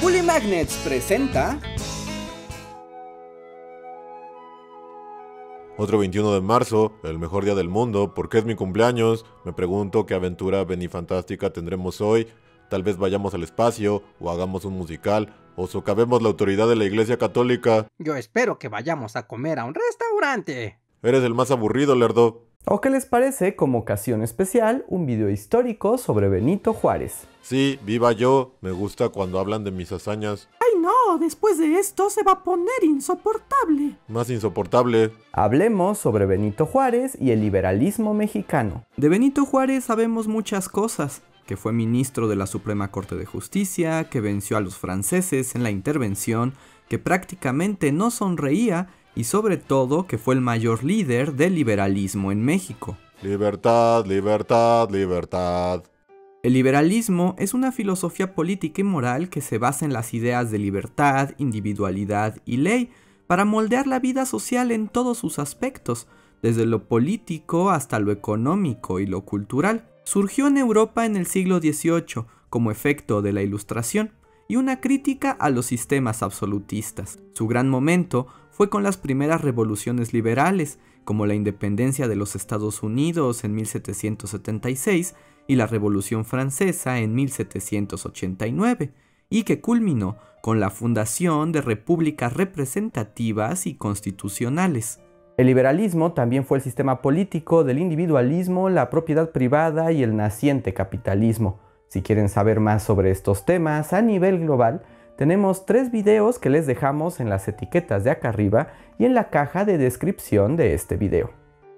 Bully Magnets presenta. Otro 21 de marzo, el mejor día del mundo, porque es mi cumpleaños. Me pregunto qué aventura benifantástica tendremos hoy. Tal vez vayamos al espacio, o hagamos un musical, o socavemos la autoridad de la Iglesia Católica. Yo espero que vayamos a comer a un restaurante. Eres el más aburrido, Lerdo. ¿O qué les parece, como ocasión especial, un video histórico sobre Benito Juárez? Sí, viva yo. Me gusta cuando hablan de mis hazañas. ¡Ay no! Después de esto se va a poner insoportable. Más insoportable. Hablemos sobre Benito Juárez y el liberalismo mexicano. De Benito Juárez sabemos muchas cosas, que fue ministro de la Suprema Corte de Justicia, que venció a los franceses en la intervención, que prácticamente no sonreía y sobre todo que fue el mayor líder del liberalismo en México. Libertad, libertad, libertad. El liberalismo es una filosofía política y moral que se basa en las ideas de libertad, individualidad y ley para moldear la vida social en todos sus aspectos, desde lo político hasta lo económico y lo cultural. Surgió en Europa en el siglo XVIII como efecto de la Ilustración y una crítica a los sistemas absolutistas. Su gran momento fue con las primeras revoluciones liberales, como la independencia de los Estados Unidos en 1776 y la Revolución Francesa en 1789, y que culminó con la fundación de repúblicas representativas y constitucionales. El liberalismo también fue el sistema político del individualismo, la propiedad privada y el naciente capitalismo. Si quieren saber más sobre estos temas a nivel global, tenemos tres videos que les dejamos en las etiquetas de acá arriba y en la caja de descripción de este video.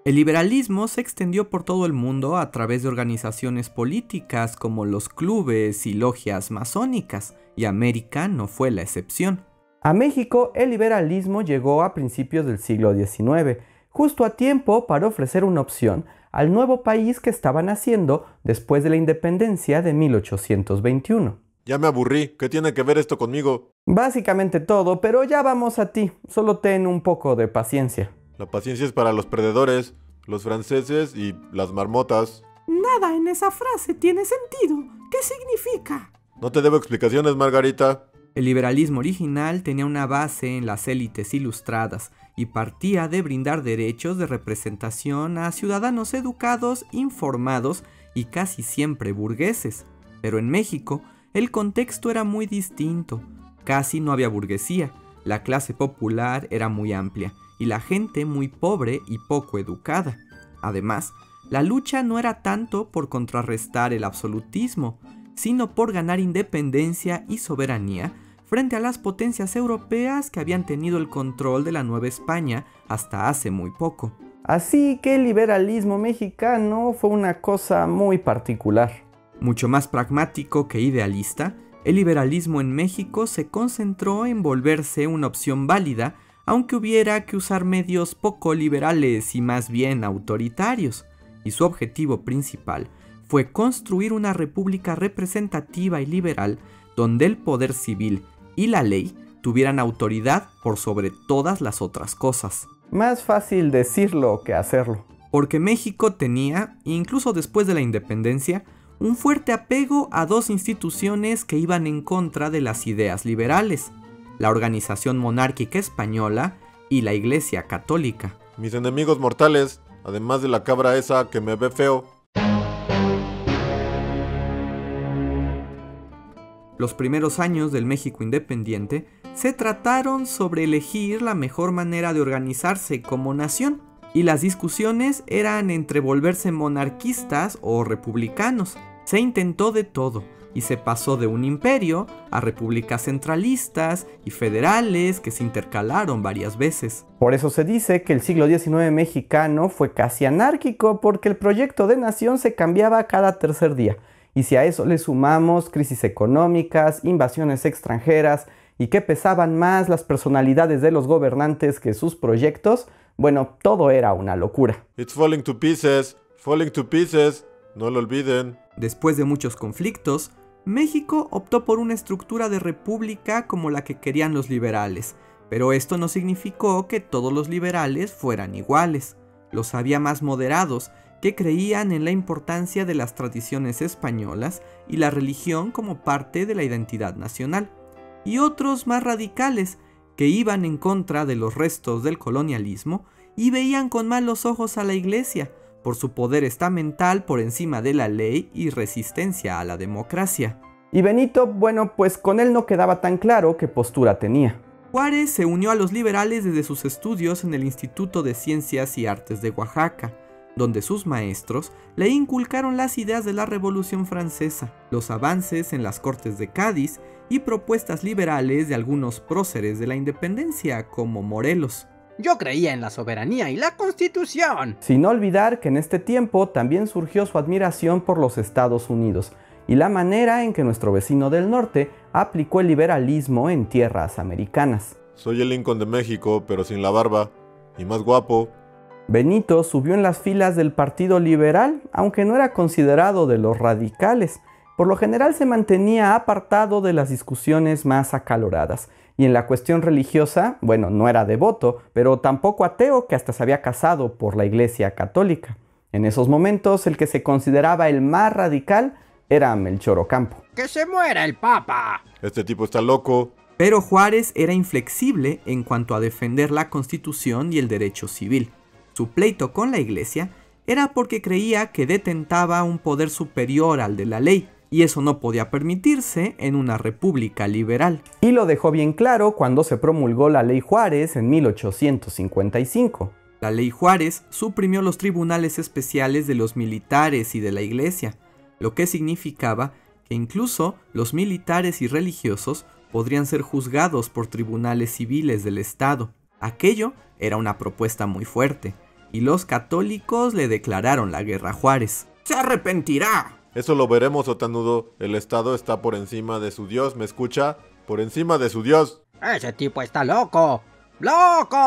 El liberalismo se extendió por todo el mundo a través de organizaciones políticas como los clubes y logias masónicas, y América no fue la excepción. A México el liberalismo llegó a principios del siglo XIX, justo a tiempo para ofrecer una opción al nuevo país que estaban haciendo después de la independencia de 1821. Ya me aburrí. ¿Qué tiene que ver esto conmigo? Básicamente todo, pero ya vamos a ti. Solo ten un poco de paciencia. La paciencia es para los perdedores, los franceses y las marmotas. Nada en esa frase tiene sentido. ¿Qué significa? No te debo explicaciones, Margarita. El liberalismo original tenía una base en las élites ilustradas y partía de brindar derechos de representación a ciudadanos educados, informados y casi siempre burgueses. Pero en México, el contexto era muy distinto. Casi no había burguesía, la clase popular era muy amplia y la gente muy pobre y poco educada. Además, la lucha no era tanto por contrarrestar el absolutismo, sino por ganar independencia y soberanía frente a las potencias europeas que habían tenido el control de la Nueva España hasta hace muy poco. Así que el liberalismo mexicano fue una cosa muy particular. Mucho más pragmático que idealista, el liberalismo en México se concentró en volverse una opción válida, aunque hubiera que usar medios poco liberales y más bien autoritarios, y su objetivo principal fue construir una república representativa y liberal donde el poder civil y la ley tuvieran autoridad por sobre todas las otras cosas. Más fácil decirlo que hacerlo. Porque México tenía, incluso después de la independencia, un fuerte apego a dos instituciones que iban en contra de las ideas liberales, la Organización Monárquica Española y la Iglesia Católica. Mis enemigos mortales, además de la cabra esa que me ve feo. Los primeros años del México independiente se trataron sobre elegir la mejor manera de organizarse como nación, y las discusiones eran entre volverse monarquistas o republicanos. Se intentó de todo y se pasó de un imperio a repúblicas centralistas y federales que se intercalaron varias veces. Por eso se dice que el siglo XIX mexicano fue casi anárquico porque el proyecto de nación se cambiaba cada tercer día. Y si a eso le sumamos crisis económicas, invasiones extranjeras y que pesaban más las personalidades de los gobernantes que sus proyectos, bueno, todo era una locura. It's falling to pieces, falling to pieces, no lo olviden. Después de muchos conflictos, México optó por una estructura de república como la que querían los liberales, pero esto no significó que todos los liberales fueran iguales. Los había más moderados, que creían en la importancia de las tradiciones españolas y la religión como parte de la identidad nacional. y otros más radicales, que iban en contra de los restos del colonialismo y veían con malos ojos a la iglesia, por su poder estamental por encima de la ley y resistencia a la democracia. Y Benito, bueno, pues con él no quedaba tan claro qué postura tenía. Juárez se unió a los liberales desde sus estudios en el Instituto de Ciencias y Artes de Oaxaca, donde sus maestros le inculcaron las ideas de la Revolución Francesa, los avances en las Cortes de Cádiz y propuestas liberales de algunos próceres de la independencia como Morelos. Yo creía en la soberanía y la constitución. Sin olvidar que en este tiempo también surgió su admiración por los Estados Unidos y la manera en que nuestro vecino del norte aplicó el liberalismo en tierras americanas. Soy el Lincoln de México, pero sin la barba. Y más guapo. Benito subió en las filas del Partido Liberal, aunque no era considerado de los radicales. Por lo general se mantenía apartado de las discusiones más acaloradas. Y en la cuestión religiosa, bueno, no era devoto, pero tampoco ateo que hasta se había casado por la Iglesia Católica. En esos momentos el que se consideraba el más radical era Melchor Ocampo. ¡Que se muera el Papa! Este tipo está loco. Pero Juárez era inflexible en cuanto a defender la constitución y el derecho civil. Su pleito con la iglesia era porque creía que detentaba un poder superior al de la ley, y eso no podía permitirse en una república liberal. Y lo dejó bien claro cuando se promulgó la Ley Juárez en 1855. La Ley Juárez suprimió los tribunales especiales de los militares y de la iglesia, lo que significaba que incluso los militares y religiosos podrían ser juzgados por tribunales civiles del Estado. Aquello era una propuesta muy fuerte, y los católicos le declararon la guerra a Juárez. ¡Se arrepentirá! Eso lo veremos, Otanudo. El Estado está por encima de su Dios, ¿me escucha? Por encima de su Dios. Ese tipo está loco. ¡Loco!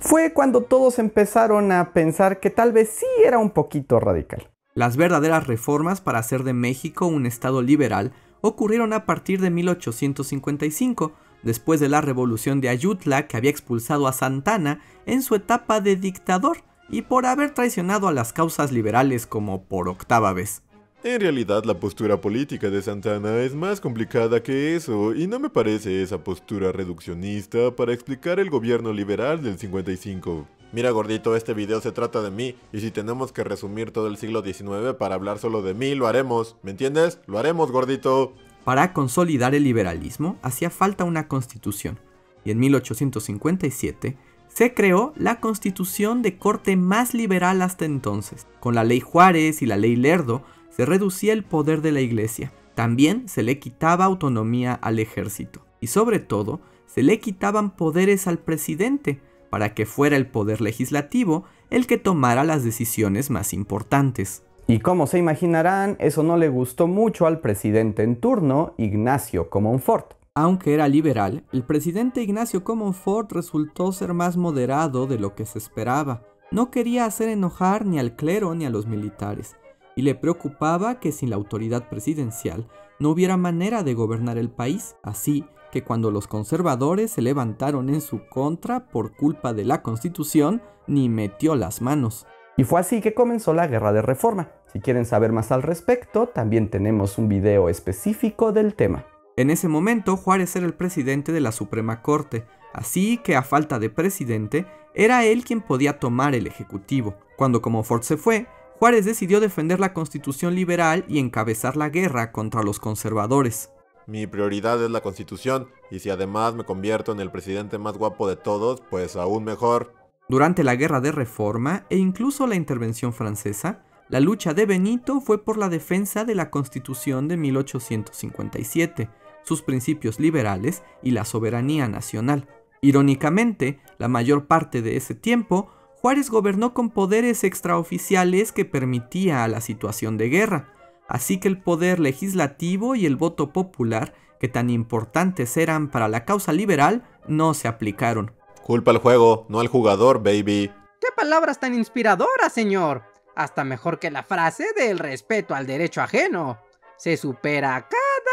Fue cuando todos empezaron a pensar que tal vez sí era un poquito radical. Las verdaderas reformas para hacer de México un Estado liberal ocurrieron a partir de 1855, después de la revolución de Ayutla que había expulsado a Santana en su etapa de dictador y por haber traicionado a las causas liberales como por octava vez. En realidad la postura política de Santana es más complicada que eso y no me parece esa postura reduccionista para explicar el gobierno liberal del 55. Mira gordito, este video se trata de mí y si tenemos que resumir todo el siglo XIX para hablar solo de mí, lo haremos. ¿Me entiendes? Lo haremos gordito. Para consolidar el liberalismo hacía falta una constitución y en 1857 se creó la constitución de corte más liberal hasta entonces. Con la ley Juárez y la ley Lerdo se reducía el poder de la iglesia. También se le quitaba autonomía al ejército. Y sobre todo, se le quitaban poderes al presidente para que fuera el poder legislativo el que tomara las decisiones más importantes. Y como se imaginarán, eso no le gustó mucho al presidente en turno, Ignacio Comonfort. Aunque era liberal, el presidente Ignacio Comonfort resultó ser más moderado de lo que se esperaba. No quería hacer enojar ni al clero ni a los militares, y le preocupaba que sin la autoridad presidencial no hubiera manera de gobernar el país, así que cuando los conservadores se levantaron en su contra por culpa de la constitución, ni metió las manos. Y fue así que comenzó la guerra de reforma. Si quieren saber más al respecto, también tenemos un video específico del tema. En ese momento Juárez era el presidente de la Suprema Corte, así que a falta de presidente, era él quien podía tomar el Ejecutivo. Cuando Ford se fue, Juárez decidió defender la constitución liberal y encabezar la guerra contra los conservadores. Mi prioridad es la constitución, y si además me convierto en el presidente más guapo de todos, pues aún mejor. Durante la guerra de reforma e incluso la intervención francesa, la lucha de Benito fue por la defensa de la constitución de 1857, sus principios liberales y la soberanía nacional. Irónicamente, la mayor parte de ese tiempo, Juárez gobernó con poderes extraoficiales que permitía a la situación de guerra, así que el poder legislativo y el voto popular, que tan importantes eran para la causa liberal, no se aplicaron. Culpa al juego, no al jugador, baby. ¡Qué palabras tan inspiradoras, señor! Hasta mejor que la frase del respeto al derecho ajeno. Se supera cada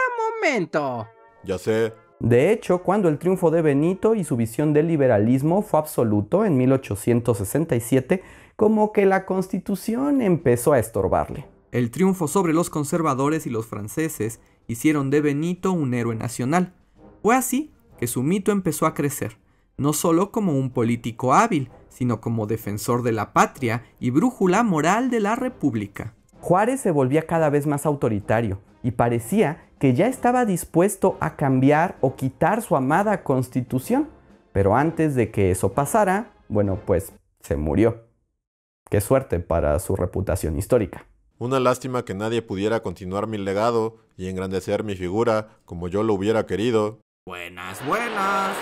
momento. Ya sé. De hecho, cuando el triunfo de Benito y su visión del liberalismo fue absoluto en 1867, como que la constitución empezó a estorbarle. El triunfo sobre los conservadores y los franceses hicieron de Benito un héroe nacional. Fue así que su mito empezó a crecer, no solo como un político hábil, sino como defensor de la patria y brújula moral de la República. Juárez se volvía cada vez más autoritario y parecía que ya estaba dispuesto a cambiar o quitar su amada constitución. Pero antes de que eso pasara, bueno, pues se murió. Qué suerte para su reputación histórica. Una lástima que nadie pudiera continuar mi legado y engrandecer mi figura como yo lo hubiera querido. Buenas, buenas.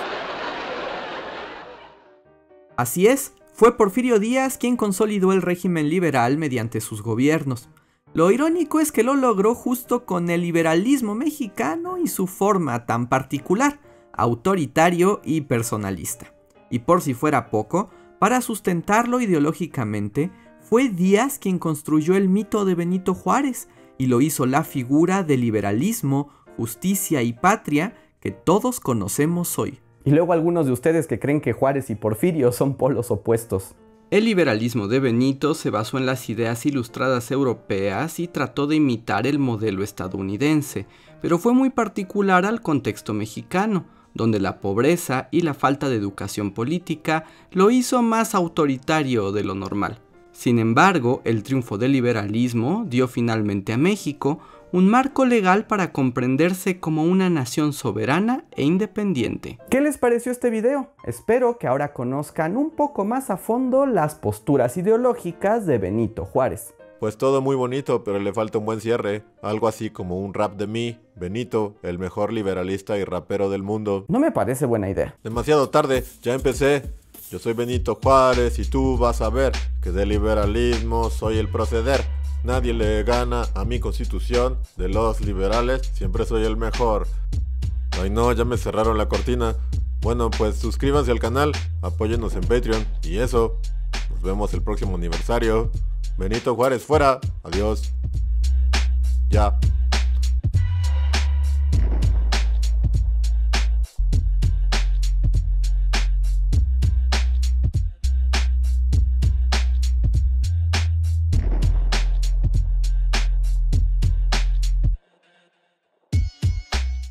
Así es, fue Porfirio Díaz quien consolidó el régimen liberal mediante sus gobiernos. Lo irónico es que lo logró justo con el liberalismo mexicano y su forma tan particular, autoritario y personalista. Y por si fuera poco, para sustentarlo ideológicamente, fue Díaz quien construyó el mito de Benito Juárez y lo hizo la figura de liberalismo, justicia y patria que todos conocemos hoy. Y luego algunos de ustedes que creen que Juárez y Porfirio son polos opuestos. El liberalismo de Benito se basó en las ideas ilustradas europeas y trató de imitar el modelo estadounidense, pero fue muy particular al contexto mexicano, donde la pobreza y la falta de educación política lo hizo más autoritario de lo normal. Sin embargo, el triunfo del liberalismo dio finalmente a México un marco legal para comprenderse como una nación soberana e independiente. ¿Qué les pareció este video? Espero que ahora conozcan un poco más a fondo las posturas ideológicas de Benito Juárez. Pues todo muy bonito, pero le falta un buen cierre. Algo así como un rap de mí, Benito, el mejor liberalista y rapero del mundo. No me parece buena idea. Demasiado tarde, ya empecé. Yo soy Benito Juárez y tú vas a ver que del liberalismo soy el proceder. Nadie le gana a mi constitución. De los liberales siempre soy el mejor. Ay no, ya me cerraron la cortina. Bueno, pues suscríbanse al canal, apóyennos en Patreon y eso. Nos vemos el próximo aniversario. Benito Juárez fuera. Adiós. Ya.